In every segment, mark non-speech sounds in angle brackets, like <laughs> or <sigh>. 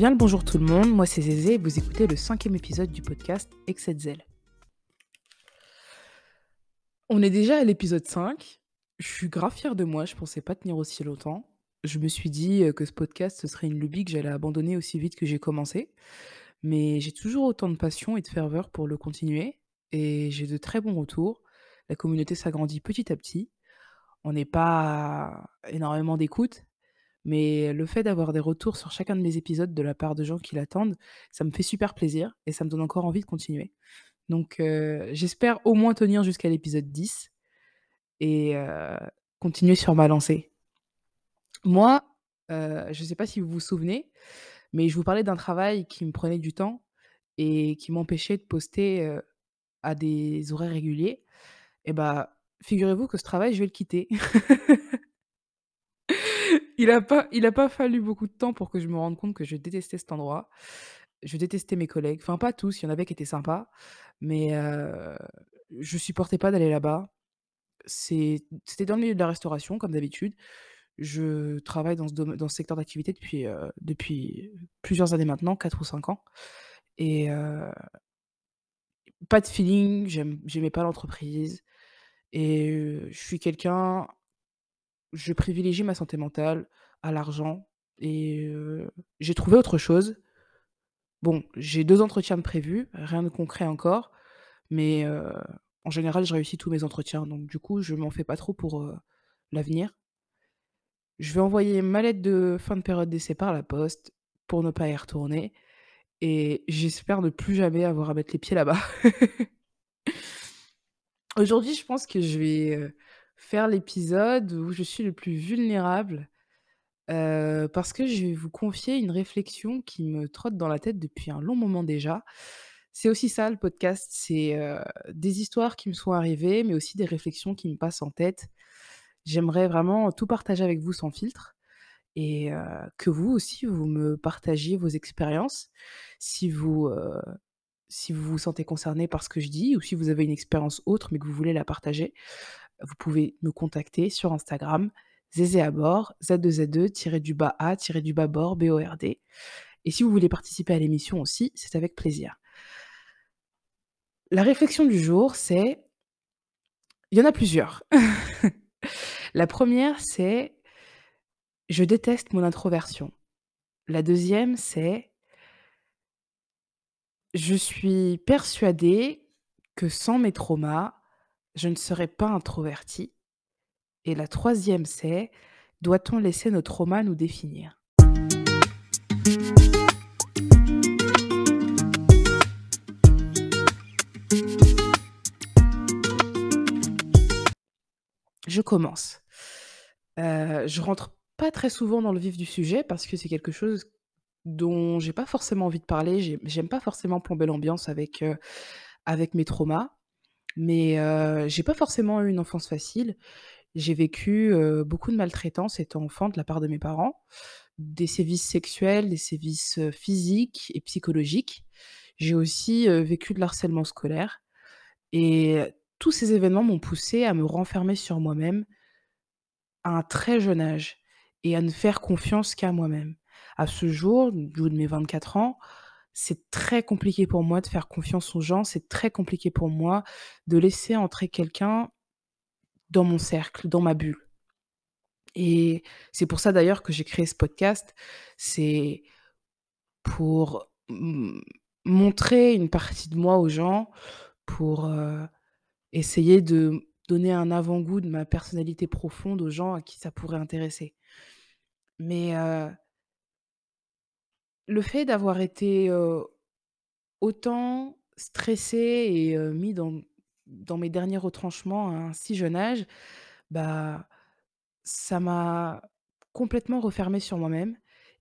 Bien le bonjour tout le monde, moi c'est Zézé et vous écoutez le cinquième épisode du podcast Exetzel. On est déjà à l'épisode 5. Je suis grave fière de moi, je pensais pas tenir aussi longtemps. Je me suis dit euh, que ce podcast, ce serait une lubie que j'allais abandonner aussi vite que j'ai commencé. Mais j'ai toujours autant de passion et de ferveur pour le continuer. Et j'ai de très bons retours. La communauté s'agrandit petit à petit. On n'est pas énormément d'écoute, mais le fait d'avoir des retours sur chacun de mes épisodes de la part de gens qui l'attendent, ça me fait super plaisir et ça me donne encore envie de continuer. Donc j'espère au moins tenir jusqu'à l'épisode 10 et continuer sur ma lancée. Moi, je ne sais pas si vous vous souvenez, mais je vous parlais d'un travail qui me prenait du temps et qui m'empêchait de poster à des horaires réguliers. Et bah, figurez-vous que ce travail, je vais le quitter. <laughs> il n'a pas, il a pas fallu beaucoup de temps pour que je me rende compte que je détestais cet endroit. Je détestais mes collègues. Enfin, pas tous, il y en avait qui étaient sympas, mais euh, je supportais pas d'aller là-bas. C'était dans le milieu de la restauration, comme d'habitude. Je travaille dans ce, secteur d'activité depuis, depuis plusieurs années maintenant, 4 ou 5 ans. Et pas de feeling, j'aimais pas l'entreprise. Et je suis quelqu'un, je privilégie ma santé mentale à l'argent. Et j'ai trouvé autre chose. Bon, j'ai deux entretiens de prévus, rien de concret encore. Mais en général, je réussis tous mes entretiens. Donc du coup, je m'en fais pas trop pour l'avenir. Je vais envoyer ma lettre de fin de période d'essai par la poste pour ne pas y retourner. Et j'espère ne plus jamais avoir à mettre les pieds là-bas. <laughs> Aujourd'hui, je pense que je vais faire l'épisode où je suis le plus vulnérable parce que je vais vous confier une réflexion qui me trotte dans la tête depuis un long moment déjà. C'est aussi ça le podcast, c'est des histoires qui me sont arrivées, mais aussi des réflexions qui me passent en tête. J'aimerais vraiment tout partager avec vous sans filtre et que vous aussi, vous me partagiez vos expériences. Si vous, si vous vous sentez concerné par ce que je dis ou si vous avez une expérience autre mais que vous voulez la partager, vous pouvez me contacter sur Instagram, zézé à bord, Z2Z2, du bas A, du bas bord. Et si vous voulez participer à l'émission aussi, c'est avec plaisir. La réflexion du jour, c'est... Il y en a plusieurs. <laughs> la première, c'est je déteste mon introversion. La deuxième, c'est je suis persuadée que sans mes traumas, je ne serais pas introvertie. Et la troisième, c'est doit-on laisser nos traumas nous définir? Je commence. Euh, je rentre pas très souvent dans le vif du sujet parce que c'est quelque chose dont j'ai pas forcément envie de parler. J'aime pas forcément plomber l'ambiance avec, euh, avec mes traumas. Mais j'ai pas forcément eu une enfance facile. J'ai vécu beaucoup de maltraitance étant enfant de la part de mes parents, des sévices sexuels, des sévices physiques et psychologiques. J'ai aussi vécu de l'harcèlement scolaire. Et tous ces événements m'ont poussé à me renfermer sur moi-même à un très jeune âge et à ne faire confiance qu'à moi-même. À ce jour, du jour de mes 24 ans, c'est très compliqué pour moi de faire confiance aux gens, c'est très compliqué pour moi de laisser entrer quelqu'un dans mon cercle, dans ma bulle. Et c'est pour ça d'ailleurs que j'ai créé ce podcast, c'est pour montrer une partie de moi aux gens, pour euh, essayer de donner un avant-goût de ma personnalité profonde aux gens à qui ça pourrait intéresser. Mais le fait d'avoir été, autant stressée et mis dans mes derniers retranchements à un si jeune âge, bah, ça m'a complètement refermée sur moi-même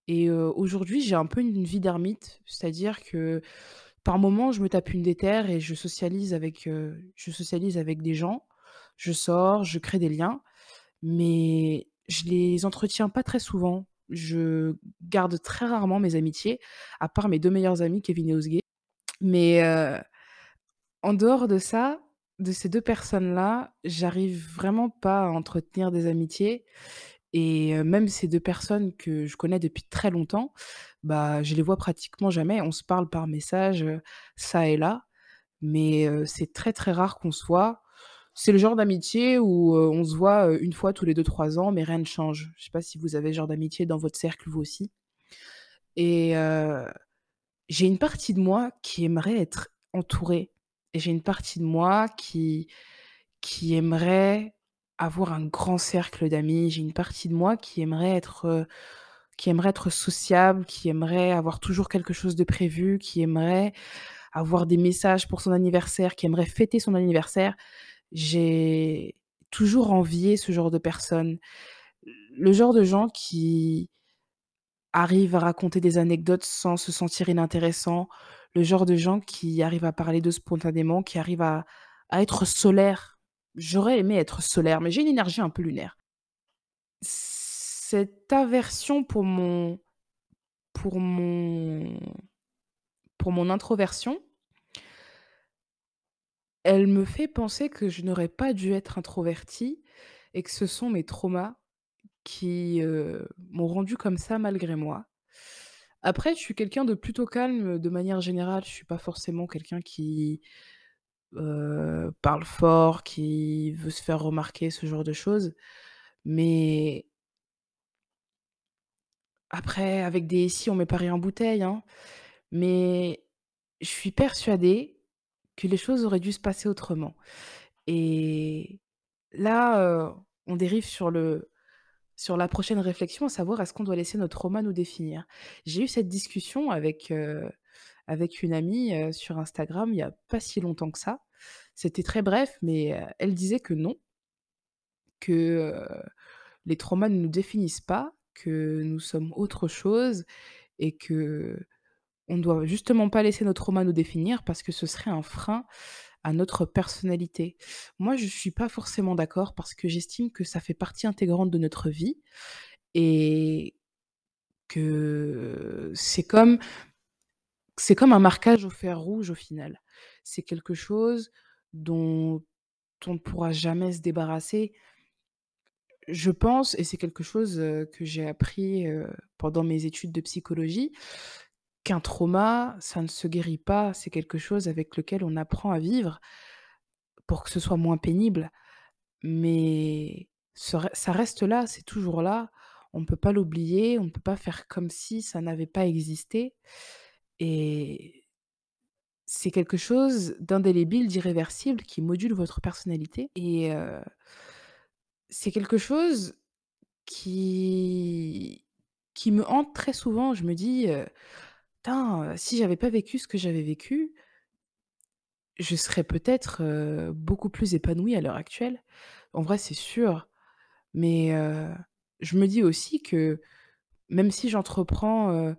et aujourd'hui, j'ai un peu une vie d'ermite. C'est-à-dire que, par moments, je me tape une déterre et je socialise avec, je socialise avec des gens. Je sors, je crée des liens, mais je les entretiens pas très souvent. Je garde très rarement mes amitiés, à part mes deux meilleurs amis, Kevin et Osgay. Mais en dehors de ça, de ces deux personnes-là, j'arrive vraiment pas à entretenir des amitiés. et heu, même ces 2 personnes que je connais depuis très longtemps, bah, je les vois pratiquement jamais. On se parle par message, ça et là, mais heu, c'est très, très rare qu'on se voit. C'est le genre d'amitié où, heu, on se voit, heu, 1 fois tous les deux-trois ans, mais rien ne change. Je sais pas si vous avez ce genre d'amitié dans votre cercle vous aussi et heu, j'ai une partie de moi qui aimerait être entourée et j'ai une partie de moi qui qui aimerait avoir un grand cercle d'amis. J'ai une partie de moi qui aimerait être, qui aimerait être sociable, qui aimerait avoir toujours quelque chose de prévu, qui aimerait avoir des messages pour son anniversaire, qui aimerait fêter son anniversaire. J'ai toujours envié ce genre de personnes. Le genre de gens qui arrivent à raconter des anecdotes sans se sentir inintéressants, le genre de gens qui arrivent à parler d'eux spontanément, qui arrivent à à être solaires. J'aurais aimé être solaire, mais j'ai une énergie un peu lunaire. Cette aversion pour mon pour mon pour mon introversion elle me fait penser que je n'aurais pas dû être introvertie et que ce sont mes traumas qui, heu, m'ont rendue comme ça malgré moi. Après, je suis quelqu'un de plutôt calme, de manière générale. Je suis pas forcément quelqu'un qui, heu, parle fort, qui veut se faire remarquer, ce genre de choses. Mais après, avec des «si» on met pas en bouteille, hein. Mais je suis persuadée que les choses auraient dû se passer autrement. Et là, heu, on dérive sur le sur la prochaine réflexion, à savoir est-ce qu'on doit laisser notre trauma nous définir? J'ai eu cette discussion avec, heu, avec une amie, heu, sur Instagram, il y a pas si longtemps que ça. C'était très bref, mais, elle disait que non, que, les traumas ne nous définissent pas, que nous sommes autre chose et qu'on doit justement pas laisser nos traumas nous définir parce que ce serait un frein à notre personnalité. Moi, je suis pas forcément d'accord parce que j'estime que ça fait partie intégrante de notre vie et que c'est comme c'est comme un marquage au fer rouge au final. C'est quelque chose dont on ne pourra jamais se débarrasser. Je pense et c'est quelque chose, heu, que j'ai appris, heu, pendant mes études de psychologie, qu'un trauma, ça ne se guérit pas, c'est quelque chose avec lequel on apprend à vivre pour que ce soit moins pénible. Mais ça reste là, c'est toujours là. On ne peut pas l'oublier, on ne peut pas faire comme si ça n'avait pas existé et c'est quelque chose d'indélébile, d'irréversible qui module votre personnalité et c'est quelque chose qui qui me hante très souvent. Je me dis, «Tain, heu, si j'avais pas vécu ce que j'avais vécu, je serais peut-être, beaucoup plus épanouie à l'heure actuelle». En vrai, c'est sûr, mais je me dis aussi que même si j'entreprends,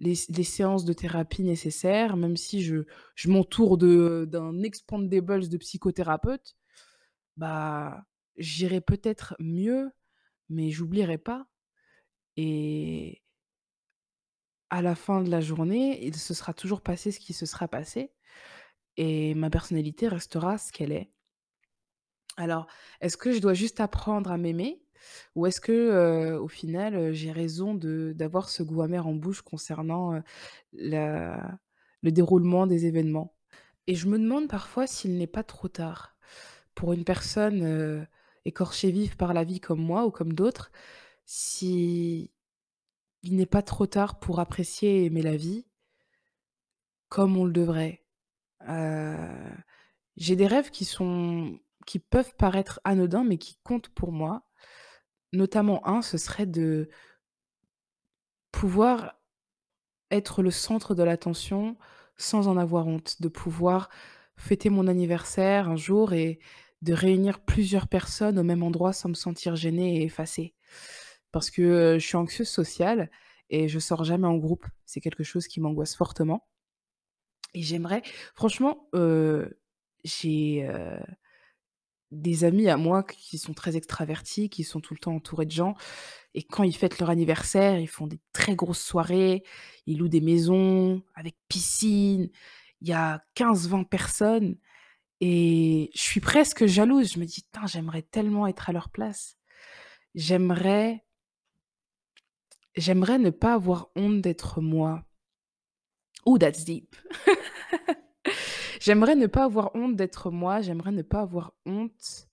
les séances de thérapie nécessaires, même si je je m'entoure de d'un expandables de psychothérapeutes, bah, j'irai peut-être mieux, mais j'oublierai pas et à la fin de la journée, il se sera toujours passé ce qui se sera passé et ma personnalité restera ce qu'elle est. Alors, est-ce que je dois juste apprendre à m'aimer? Ou est-ce que, au final, j'ai raison d'avoir ce goût amer en bouche concernant, le déroulement des événements? Et je me demande parfois s'il n'est pas trop tard pour une personne, écorchée vive par la vie comme moi ou comme d'autres, si il n'est pas trop tard pour apprécier et aimer la vie comme on le devrait. Heu, j'ai des rêves qui sont qui peuvent paraître anodins, mais qui comptent pour moi. Notamment un, ce serait de pouvoir être le centre de l'attention sans en avoir honte. De pouvoir fêter mon anniversaire un jour et de réunir plusieurs personnes au même endroit sans me sentir gênée et effacée. Parce que, je suis anxieuse sociale et je sors jamais en groupe. C'est quelque chose qui m'angoisse fortement et j'aimerais franchement, j'ai, des amis à moi qui sont très extravertis, qui sont tout le temps entourés de gens et quand ils fêtent leur anniversaire, ils font des très grosses soirées, ils louent des maisons avec piscine, il y a quinze, vingt personnes et je suis presque jalouse. Je me dis: «Tain, j'aimerais tellement être à leur place». J'aimerais J'aimerais ne pas avoir honte d'être moi. Ooh, that's deep. <laughs> J'aimerais ne pas avoir honte d'être moi, j'aimerais ne pas avoir honte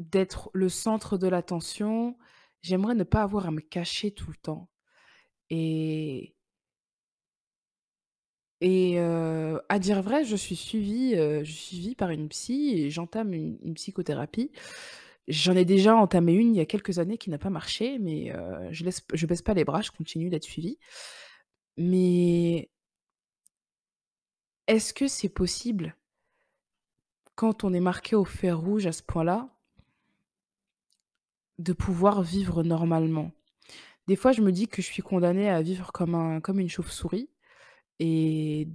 d'être le centre de l'attention, j'aimerais ne pas avoir à me cacher tout le temps et heu, à dire vrai, je suis suivie, heu, je suis suivie par une psy et j'entame une psychothérapie. J'en ai déjà entamé une il y a quelques années qui n'a pas marché, mais heu, je laisse baisse pas les bras, je continue d'être suivie. Mais est-ce que c'est possible quand on est marqué au fer rouge à ce point-là de pouvoir vivre normalement? Des fois, je me dis que je suis condamnée à vivre comme un comme une chauve-souris et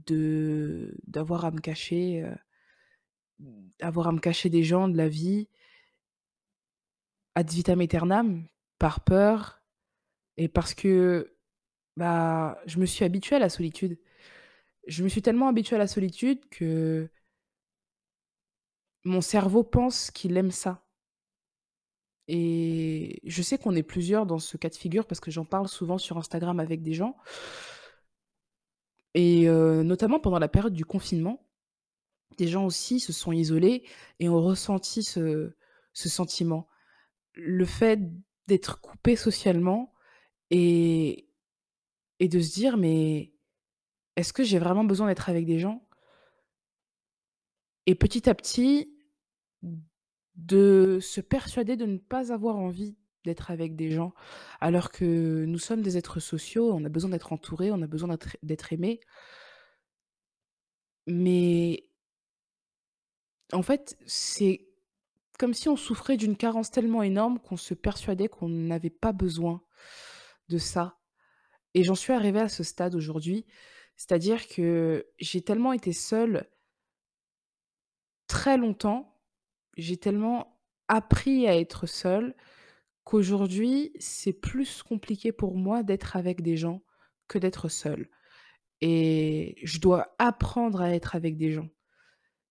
d'avoir à me cacher, heu, avoir à me cacher des gens, de la vie ad vitam aeternam, par peur et parce que, bah, je me suis habituée à la solitude. Je me suis tellement habituée à la solitude que mon cerveau pense qu'il aime ça et je sais qu'on est plusieurs dans ce cas de figure parce que j'en parle souvent sur Instagram avec des gens et heu, notamment pendant la période du confinement, des gens aussi se sont isolés et ont ressenti ce sentiment. Le fait d'être coupé socialement et et de se dire: «Mais est-ce que j'ai vraiment besoin d'être avec des gens?» et petit à petit, de se persuader de ne pas avoir envie d'être avec des gens, alors que nous sommes des êtres sociaux, on a besoin d'être entourés, on a besoin d'être aimés. Mais en fait, c'est comme si on souffrait d'une carence tellement énorme qu'on se persuadait qu'on n'avait pas besoin de ça. Et j'en suis arrivée à ce stade aujourd'hui, c'est-à-dire que j'ai tellement été seule très longtemps, j'ai tellement appris à être seule qu'aujourd'hui, c'est plus compliqué pour moi d'être avec des gens que d'être seule. Et je dois apprendre à être avec des gens.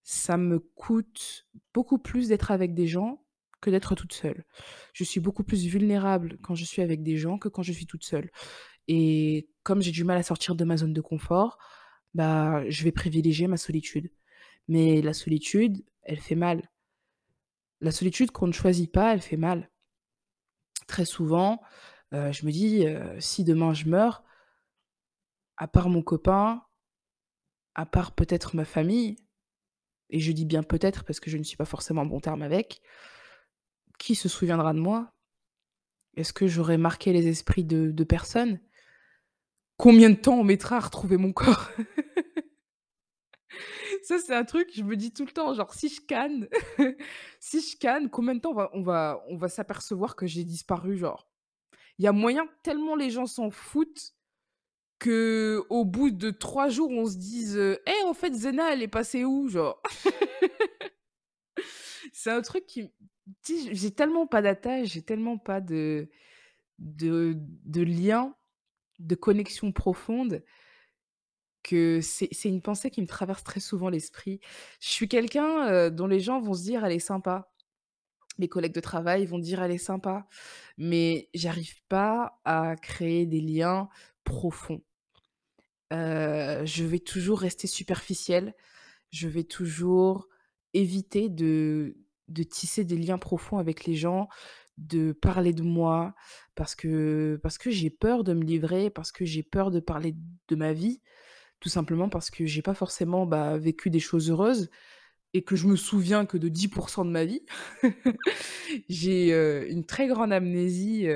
Ça me coûte beaucoup plus d'être avec des gens que d'être toute seule. Je suis beaucoup plus vulnérable quand je suis avec des gens que quand je suis toute seule et comme j'ai du mal à sortir de ma zone de confort, bah, je vais privilégier ma solitude. Mais la solitude, elle fait mal. La solitude qu'on ne choisit pas, elle fait mal. Très souvent, heu, je me dis, heu: «Si demain je meurs» à part mon copain, à part peut-être ma famille et je dis bien peut-être parce que je ne suis pas forcément en bons termes avec, qui se souviendra de moi? Est-ce que j'aurais marqué les esprits de de personne? Combien de temps on mettra à retrouver mon corps? <laughs> Ça, c'est un truc, je me dis tout le temps, genre si je canne <laughs> si je canne, combien de temps va on va on va s'apercevoir que j'ai disparu, genre? Il y a moyen, tellement les gens s'en foutent, qu'au bout de 3 jours, on se dise, heu: «Eh, en fait, Zena, elle est passée où?» genre? <laughs> C'est un truc qui j'ai tellement pas d'attache, j'ai tellement pas de de de lien, de connexion profonde que c'est une pensée qui me traverse très souvent l'esprit. Je suis quelqu'un, heu, dont les gens vont se dire: «Elle est sympa». Mes collègues de travail vont dire: «Elle est sympa», mais j'arrive pas à créer des liens profonds. Heu, je vais toujours rester superficielle, je vais toujours éviter de tisser des liens profonds avec les gens, de parler de moi parce que parce que j'ai peur de me livrer, parce que j'ai peur de parler de ma vie, tout simplement parce que j'ai pas forcément, bah, vécu des choses heureuses et que je me souviens que de 10 de ma vie. <laughs> J'ai, une très grande amnésie,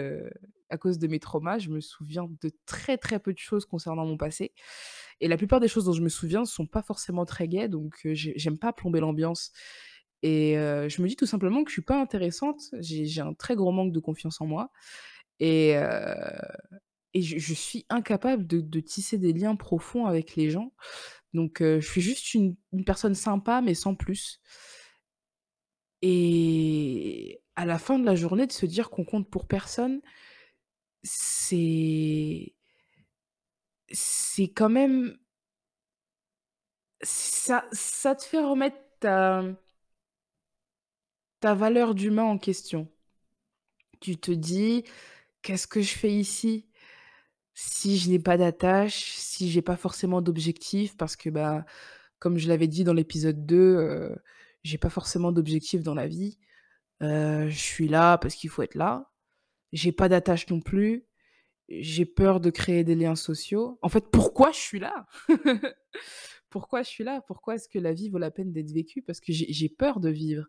à cause de mes traumas. Je me souviens de très, très peu de choses concernant mon passé et la plupart des choses dont je me souviens sont pas forcément très gaies donc j'aime pas plomber l'ambiance et je me dis tout simplement que je suis pas intéressante. J'ai un très gros manque de confiance en moi et je suis incapable de tisser des liens profonds avec les gens donc je suis juste une personne sympa mais sans plus et à la fin de la journée, de se dire qu'on compte pour personne, c'est c'est quand même ça ça te fait remettre ta ta valeur d'humain en question. Tu te dis «Qu'est-ce que je fais ici?» Si je n'ai pas d'attache, si j'ai pas forcément d'objectif parce que, bah, comme je l'avais dit dans l'épisode 2, heu, j'ai pas forcément d'objectif dans la vie. Heu, je suis là parce qu'il faut être là. J'ai pas d'attache non plus. J'ai peur de créer des liens sociaux. En fait, pourquoi je suis là? <laughs> Pourquoi je suis là? Pourquoi est-ce que la vie vaut la peine d'être vécue? Parce que j'ai peur de vivre.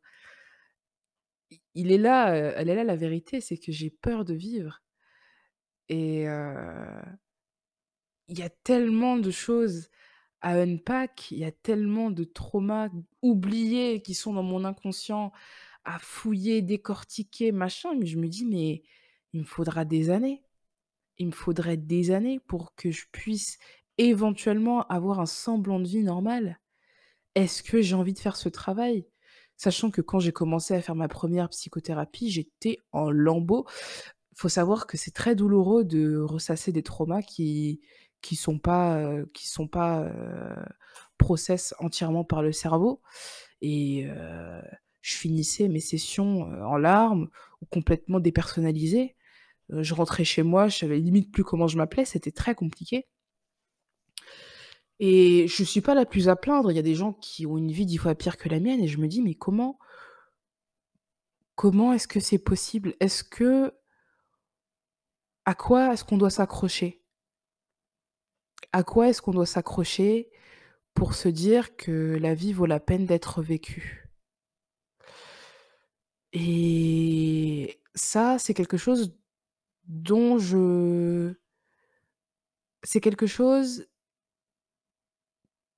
Il est là, heu, elle est là la vérité, c'est que j'ai peur de vivre et heu, il y a tellement de choses à unpack, il y a tellement de traumas oubliés qui sont dans mon inconscient à fouiller, décortiquer, machin, mais je me dis: «Mais il me faudra des années». Il me faudrait des années pour que je puisse éventuellement avoir un semblant de vie normale. Est-ce que j'ai envie de faire ce travail? Sachant que quand j'ai commencé à faire ma première psychothérapie, j'étais en lambeaux. Faut savoir que c'est très douloureux de ressasser des traumas qui qui sont pas, heu, qui process entièrement par le cerveau et heu, je finissais mes sessions, en larmes ou complètement dépersonnalisée. Heu, je rentrais chez moi, je savais limite plus comment je m'appelais, c'était très compliqué et je suis pas la plus à plaindre. Il y a des gens qui ont une vie 10 fois pire que la mienne et je me dis: «Mais comment comment est-ce que c'est possible? Est-ce que à quoi est-ce qu'on doit s'accrocher? À quoi est-ce qu'on doit s'accrocher pour se dire que la vie vaut la peine d'être vécue?» et ça, c'est quelque chose dont je c'est quelque chose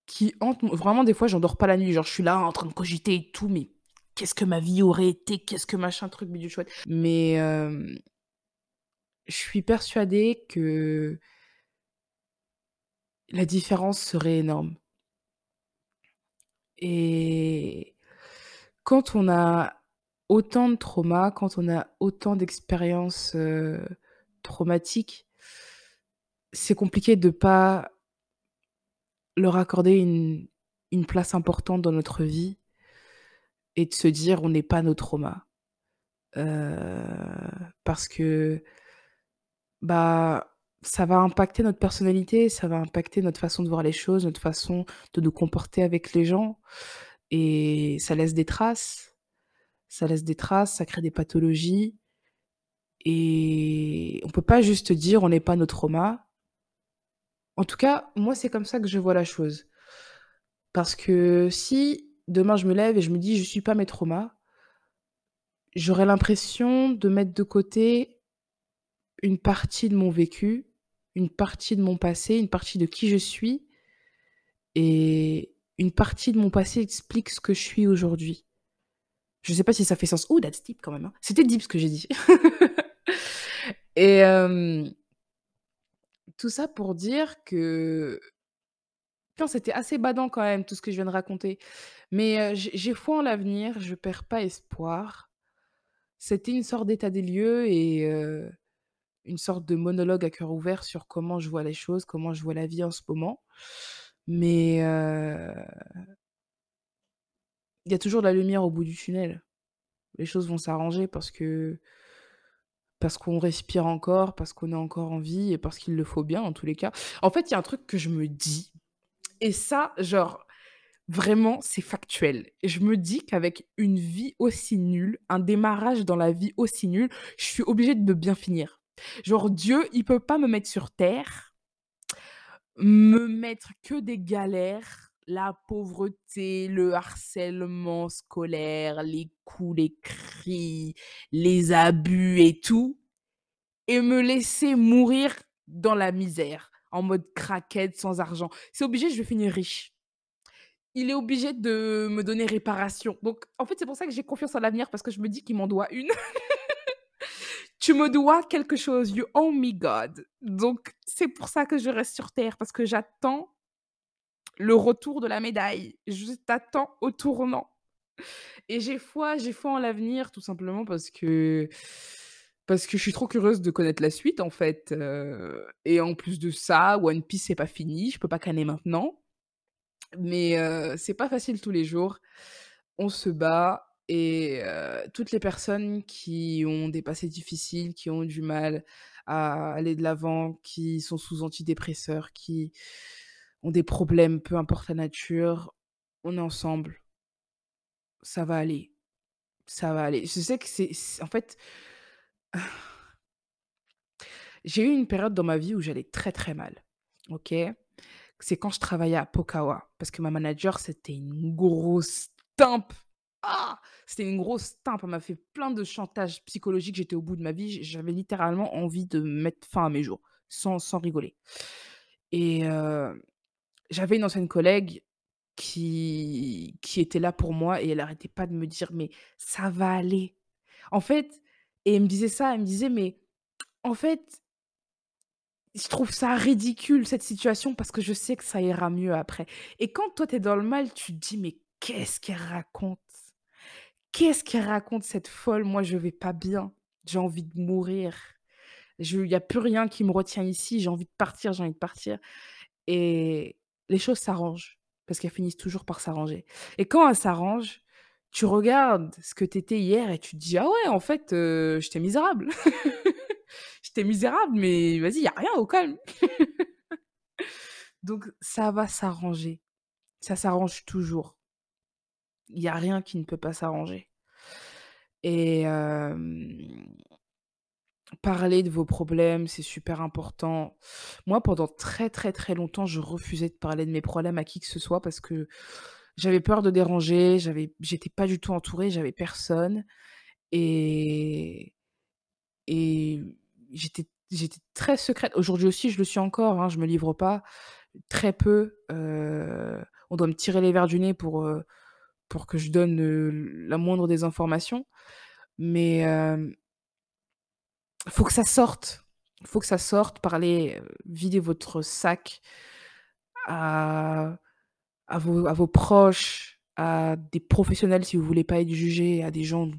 Qui hante vraiment des fois j'en dors pas la nuit, genre je suis là en train de cogiter et tout, mais qu'est-ce que ma vie aurait été? Qu'est-ce que machin truc bidule chouette? Mais, je suis persuadée que la différence serait énorme et quand on a autant de traumas, quand on a autant d'expériences, traumatiques, c'est compliqué de pas leur accorder une place importante dans notre vie et de se dire: «On n'est pas nos traumas». Heu, parce que, bah, ça va impacter notre personnalité, ça va impacter notre façon de voir les choses, notre façon de nous comporter avec les gens et ça laisse des traces. Ça laisse des traces, ça crée des pathologies et on peut pas juste dire: «On n'est pas nos traumas». En tout cas, moi, c'est comme ça que je vois la chose. Parce que si demain je me lève et je me dis: «Je suis pas mes traumas», j'aurais l'impression de mettre de côté une partie de mon vécu, une partie de mon passé, une partie de qui je suis et une partie de mon passé explique ce que je suis aujourd'hui. Je sais pas si ça fait sens. Ouh, that's deep quand même, hein. C'était deep ce que j'ai dit. <laughs> Et tout ça pour dire que c'était assez badant quand même tout ce que je viens de raconter. Mais j'ai foi en l'avenir, je perds pas espoir. C'était une sorte d'état des lieux et une sorte de monologue à cœur ouvert sur comment je vois les choses, comment je vois la vie en ce moment. Mais il y a toujours de la lumière au bout du tunnel. Les choses vont s'arranger parce que parce qu'on respire encore, parce qu'on est encore en vie et parce qu'il le faut bien en tous les cas. En fait, il y a un truc que je me dis et ça, genre, vraiment, c'est factuel. Je me dis qu'avec une vie aussi nulle, un démarrage dans la vie aussi nul, je suis obligée de bien finir. Genre Dieu, il peut pas me mettre sur terre, me mettre que des galères, la pauvreté, le harcèlement scolaire, les coups, les cris, les abus et tout et me laisser mourir dans la misère, en mode craquette, sans argent. C'est obligé, je vais finir riche. Il est obligé de me donner réparation. Donc, en fait, c'est pour ça que j'ai confiance en l'avenir parce que je me dis qu'il m'en doit une. <laughs> Tu me dois quelque chose, you owe me God. Donc, c'est pour ça que je reste sur terre parce que j'attends le retour de la médaille. Je t'attends au tournant. Et j'ai foi j'ai foi en l'avenir tout simplement parce que parce que je suis trop curieuse de connaître la suite en fait, heu et en plus de ça, One Piece c'est pas fini, je peux pas canner maintenant. Mais heu, c'est pas facile tous les jours. On se bat et heu, toutes les personnes qui ont des passés difficiles, qui ont du mal à aller de l'avant, qui sont sous antidépresseurs, qui ont des problèmes, peu importe la nature, on est ensemble. Ça va aller, ça va aller. Je sais que c'est en fait <sighs> j'ai eu une période dans ma vie où j'allais très, très mal, OK? C'est quand je travaillais à Pokawa parce que ma manager, c'était une grosse timpe. Ah! C'était une grosse timpe. Elle m'a fait plein de chantage psychologique. J'étais au bout de ma vie. J'avais littéralement envie de mettre fin à mes jours, sans sans rigoler et heu, j'avais une ancienne collègue qui qui était là pour moi et elle arrêtait pas de me dire: «Mais ça va aller». En fait et elle me disait ça, elle me disait: «Mais en fait je trouve ça ridicule cette situation parce que je sais que ça ira mieux après» et quand toi, tu es dans le mal, tu te dis: «Mais qu'est-ce qu'elle raconte? Qu'est-ce qu'elle raconte cette folle? Moi, je vais pas bien. J'ai envie de mourir. Il y a plus rien qui me retient ici. J'ai envie de partir, j'ai envie de partir» et les choses s'arrangent parce qu'elles finissent toujours par s'arranger et quand elles s'arrangent, tu regardes ce que tu étais hier et tu te dis: «Ah ouais, en fait, heu, j'étais misérable. <laughs> J'étais misérable, mais vas-y, il y a rien, au calme». <laughs> Donc ça va s'arranger. Ça s'arrange toujours. Il y a rien qui ne peut pas s'arranger et hem, parler de vos problèmes, c'est super important. Moi, pendant très, très, très longtemps, je refusais de parler de mes problèmes à qui que ce soit parce que j'avais peur de déranger, j'avais j'étais pas du tout entourée, j'avais personne et et j'étais j'étais très secrète. Aujourd'hui aussi, je le suis encore, hein, je me livre pas, très peu, heu, on doit me tirer les verres du nez pour, heu, pour que je donne, heu, la moindre des informations mais faut que ça sorte, faut que ça sorte, parlez, heu, videz votre sac à à vos à vos proches, à des professionnels si vous voulez pas être jugé, à des gens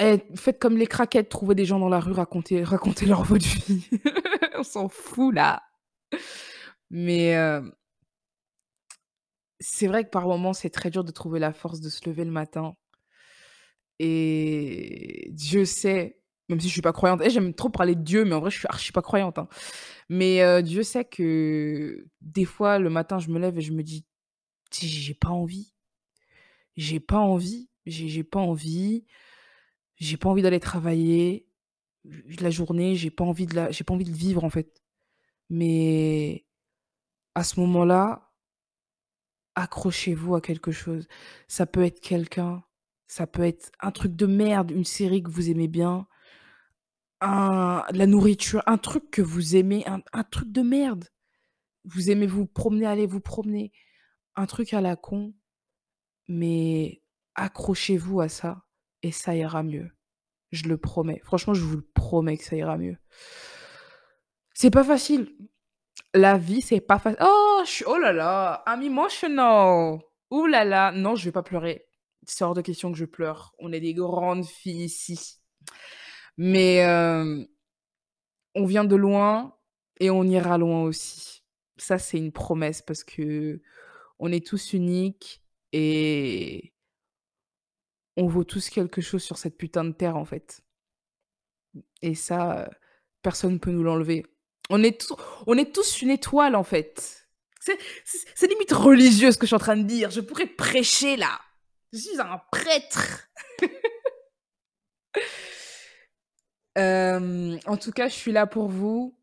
eh, faites comme les craquettes, trouvez des gens dans la rue, racontez <laughs> racontez-leur votre vie. <laughs> On s'en fout là. Mais hem c'est vrai que par moments, c'est très dur de trouver la force de se lever le matin et Dieu sait, même si je suis pas croyante. Eh, j'aime trop parler de Dieu, mais en vrai, je suis archi pas croyante, hein, mais heu, Dieu sait que des fois, le matin, je me lève et je me dis: «J j'ai pas envie. J'ai pas envie, j'ai pas envie, j'ai pas envie d'aller travailler, la journée, j'ai pas envie de la j'ai pas envie de vivre, en fait». Mais à ce moment-là accrochez-vous à quelque chose. Ça peut être quelqu'un, ça peut être un truc de merde, une série que vous aimez bien un la nourriture, un truc que vous aimez, un truc de merde. Vous aimez vous promener, allez vous promener. Un truc à la con, mais accrochez-vous à ça et ça ira mieux. Je le promets. Franchement, je vous le promets que ça ira mieux. C'est pas facile. La vie, c'est pas fac oh, je oh là là, I'm emotional. Ouh là là, non, je vais pas pleurer. C'est hors de question que je pleure. On est des grandes filles ici. Mais on vient de loin et on ira loin aussi. Ça, c'est une promesse parce qu'on est tous uniques et on vaut tous quelque chose sur cette putain de terre, en fait et ça, personne peut nous l'enlever. On est tous on est tous une étoile, en fait. C'est limite religieux ce que je suis en train de dire. Je pourrais prêcher là. Je suis un prêtre. <laughs> En tout cas, je suis là pour vous.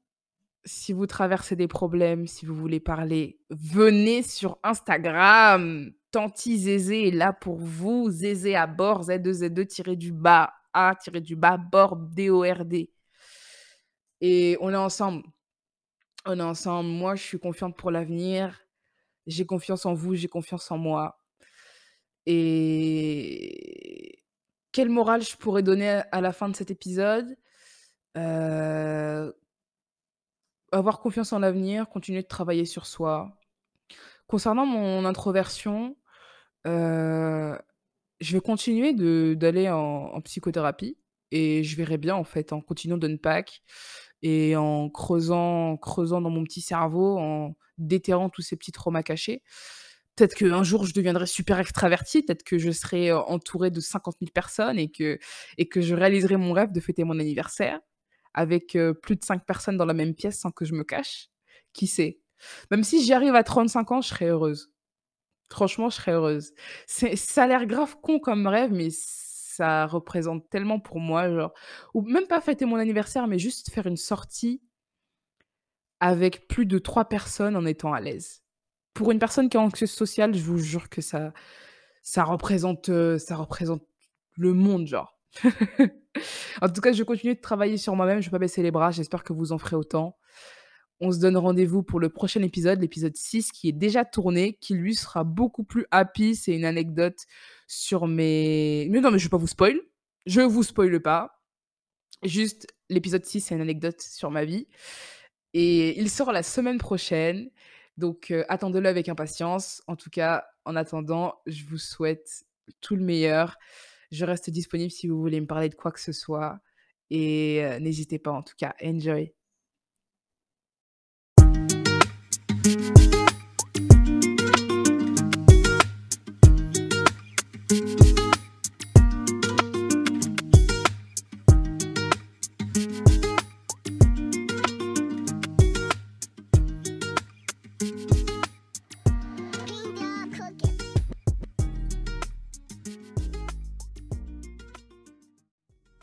Si vous traversez des problèmes, si vous voulez parler, venez sur Instagram. Tanti est là pour vous. Zézé à bord, Z-E-Z-E tiré du bas, A tiré du bas, bord, B-O-R-D et on est ensemble. On est ensemble. Moi, je suis confiante pour l'avenir. J'ai confiance en vous, j'ai confiance en moi et quelle morale je pourrais donner à la fin de cet épisode? Heu avoir confiance en l'avenir, continuer de travailler sur soi. Concernant mon introversion, heu, je vais continuer de d'aller en en psychothérapie et je verrai bien, en fait, en continuant d'unpack et en creusant creusant dans mon petit cerveau, en déterrant tous ces petits traumas cachés Peut-être qu'un jour je deviendrai super extravertie, peut-être que je serai, heu, entourée de 50 000 personnes et que je réaliserai mon rêve de fêter mon anniversaire avec, plus de 5 personnes dans la même pièce sans que je me cache. Qui sait? Même si j'y arrive à 35 ans, je serai heureuse. Franchement, je serais heureuse. Ça a l'air grave con comme rêve, mais ça représente tellement pour moi, genre ou même pas fêter mon anniversaire, mais juste faire une sortie avec plus de 3 personnes en étant à l'aise. Pour une personne qui est anxieuse sociale, je vous jure que ça ça représente, heu, ça représente le monde, genre. <laughs> En tout cas, je continue de travailler sur moi-même, je vais pas baisser les bras, j'espère que vous en ferez autant. On se donne rendez-vous pour le prochain épisode, l'épisode 6 qui est déjà tourné, qui lui sera beaucoup plus happy. C'est une anecdote sur mes non, mais je vais pas vous spoil. Je vous spoile pas. Juste, l'épisode 6, c'est une anecdote sur ma vie et il sort la semaine prochaine. Donc, heu, attendez-le avec impatience. En tout cas, en attendant, je vous souhaite tout le meilleur. Je reste disponible si vous voulez me parler de quoi que ce soit et heu, n'hésitez pas en tout cas. Enjoy.